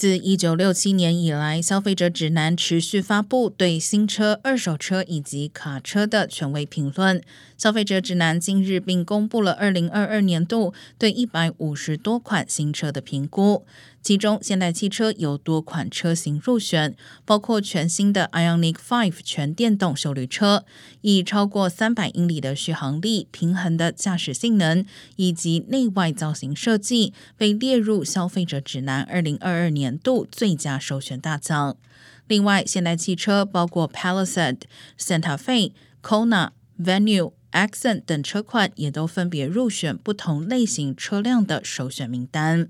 自一九六七年以来，消费者指南持续发布对新车、二手车以及卡车的权威评论。消费者指南近日并公布了二零二二年度对一百五十多款新车的评估，其中现代汽车有多款车型入选，包括全新的 Ioniq Five 全电动休旅车，以超过三百英里的续航力、平衡的驾驶性能以及内外造型设计，被列入消费者指南二零二二年年度最佳首选大奖。另外，现代汽车包括 Palisade、Santa Fe、Kona、Venue。Accent 等车款也都分别入选不同类型车辆的首选名单。